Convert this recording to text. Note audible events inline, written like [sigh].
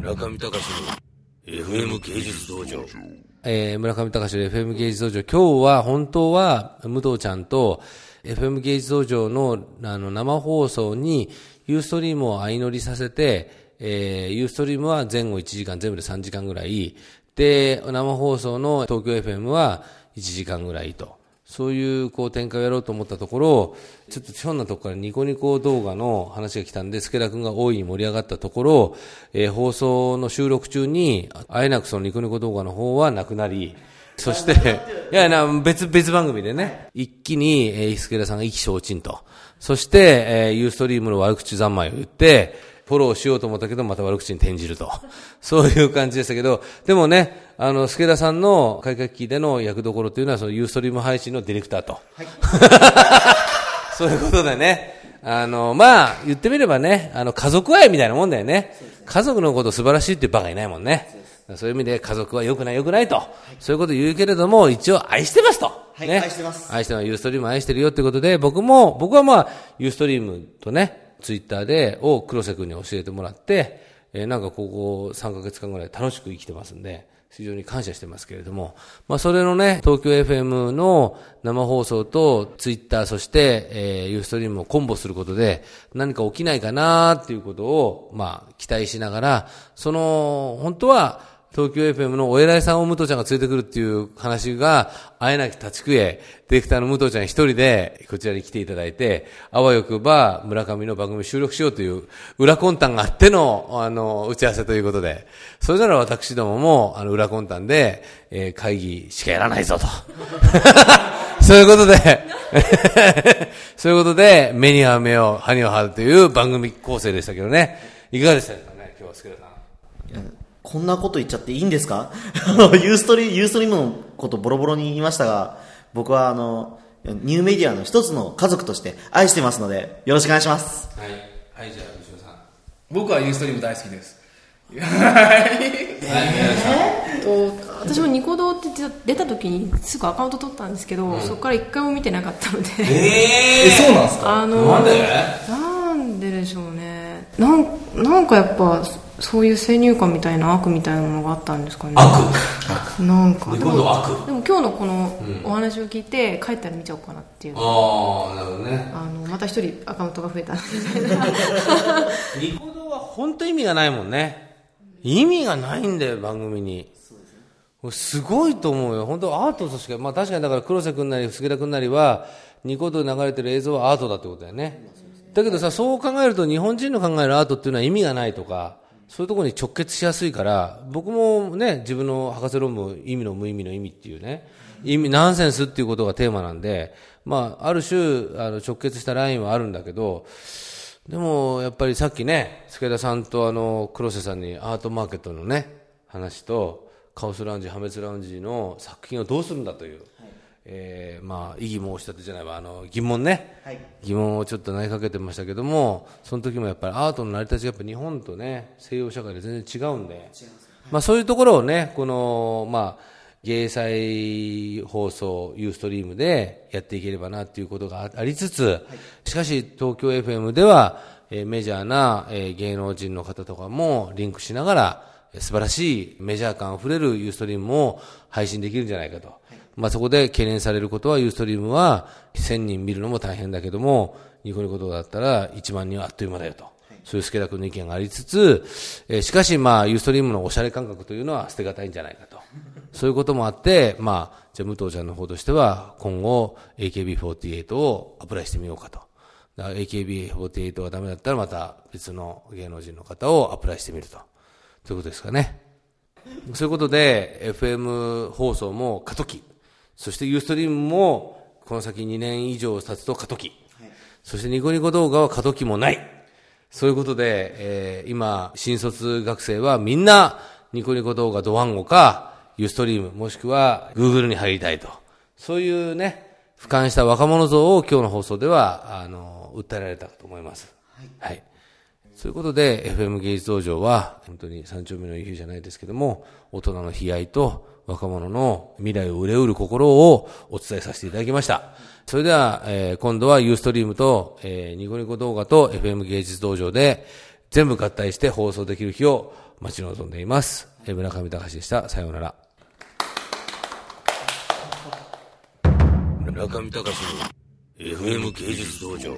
村上隆の FM 芸術道場。えー、村上隆の FM 芸術道場。今日は本当は武藤ちゃんと FM 芸術道場のあの生放送にユーストリームを相乗りさせて、えー、ユーストリームは前後1時間、全部で3時間ぐらい。で、生放送の東京 FM は1時間ぐらいと。そういうこう展開をやろうと思ったところ、ちょっとひょんなところからニコニコ動画の話が来たんで、助田君が大いに盛り上がったところ、えー、放送の収録中に、あえなくそのニコニコ動画の方はなくなり、そして、[laughs] いやな、別、別番組でね、一気に、えー、助田さんが意気消沈と。そして、えー、ユーストリームの悪口三昧を言って、フォローしようと思ったけど、また悪口に転じると。[laughs] そういう感じでしたけど、でもね、あの、助田さんの改革期での役どころというのは、そのユーストリーム配信のディレクターと。はい、[laughs] そういうことでね、あの、まあ、言ってみればね、あの、家族愛みたいなもんだよね。家族のこと素晴らしいっていうバカいないもんね。そういう意味で家族は良くない良くないと、はい、そういうこと言うけれども、一応愛してますと。はい、ね、愛してます。愛してます。ユーストリーム愛してるよってことで、僕も、僕はまあ、ユーストリームとね、ツイッターで、を黒瀬君に教えてもらって、えー、なんかここ3ヶ月間ぐらい楽しく生きてますんで、非常に感謝してますけれども、まあそれのね、東京 FM の生放送とツイッター、そして、えー、ユーストリームをコンボすることで何か起きないかなっていうことを、まあ期待しながら、その、本当は東京 FM のお偉いさんを武藤ちゃんが連れてくるっていう話が、会えなき立ち食え、ディレクターの武藤ちゃん一人でこちらに来ていただいて、あわよくば村上の番組収録しようという裏魂胆があっての、あの、打ち合わせということで、それなら私どもも、あの、裏魂胆で、えー、会議しかやらないぞと。[laughs] そういうことで [laughs] そういうことで、目には目を、歯には歯という番組構成でしたけどね。いかがでしたかね、今日はスケルさん。こんなこと言っちゃっていいんですか？[laughs] ユーストリユーストリームのことボロボロに言いましたが、僕はあの、ニューメディアの一つの家族として愛してますので、よろしくお願いします。はい。はい、じゃあ、吉野さん。僕はユーストリーム大好きです。はい。えー、と私もニコ動って出た時にすぐアカウント取ったんですけど、うん、そこから一回も見てなかったのでえー、そうなんですかあのなんでなんででしょうね。なんなんかやっぱそういう先入観みたいな悪みたいなものがあったんですかね。悪？なんか。でも悪？でも今日のこのお話を聞いて、帰ったら見ちゃおうかなっていう。ああなるほどね。あのまた一人アカウントが増えた。[laughs] ニコ動は本当意味がないもんね。意味がないんだよ番組に。すごいと思うよ。本当アートとしかまあ確かにだから黒瀬君なり助田君なりはニコ動で流れてる映像はアートだってことだよねだけどさそう考えると日本人の考えるアートっていうのは意味がないとかそういうところに直結しやすいから、僕もね、自分の博士論文、意味の無意味の意味っていうね、意味、ナンセンスっていうことがテーマなんで、まあ、ある種、あの、直結したラインはあるんだけど、でも、やっぱりさっきね、助田さんとあの、黒瀬さんにアートマーケットのね、話と、カオスラウンジ、破滅ラウンジの作品をどうするんだという、えー、まあ、異議申し立てじゃないわ、あの、疑問ね、はい、疑問をちょっと投げかけてましたけども、その時もやっぱりアートの成り立ちがやっぱ日本とね、西洋社会で全然違うんで、はい、まあそういうところをね、この、まあ、芸祭放送、ユーストリームでやっていければなっていうことがありつつ、はい、しかし東京 FM では、えー、メジャーな、えー、芸能人の方とかもリンクしながら、素晴らしいメジャー感あふれるユーストリームを配信できるんじゃないかと。まあ、そこで懸念されることは、ユーストリームは1000人見るのも大変だけども、ニコニコ動画だったら1万人はあっという間だよと。そういう助田君の意見がありつつ、えー、しかしまあ、ユーストリームのおしゃれ感覚というのは捨てがたいんじゃないかと。そういうこともあって、まあ、じゃあ武藤ちゃんの方としては、今後 AKB48 をアプライしてみようかと。AKB48 がダメだったらまた別の芸能人の方をアプライしてみると。ということですかね。そういうことで、FM 放送も過渡期。そしてユーストリームも、この先2年以上経つと過渡期。はい、そしてニコニコ動画は過渡期もない。そういうことで、えー、今、新卒学生はみんな、ニコニコ動画ドワンゴか、ユーストリーム、もしくは、グーグルに入りたいと。そういうね、俯瞰した若者像を今日の放送では、あの、訴えられたと思います。はい。はい。そういうことで、FM 芸術道場は、本当に三丁目の夕日じゃないですけども、大人の悲哀と、若者の未来を憂うる心をお伝えさせていただきました。それでは、えー、今度はユーストリームと、えー、ニコニコ動画と FM 芸術道場で全部合体して放送できる日を待ち望んでいます。えー村上隆でした。さようなら。村上隆の FM 芸術道場。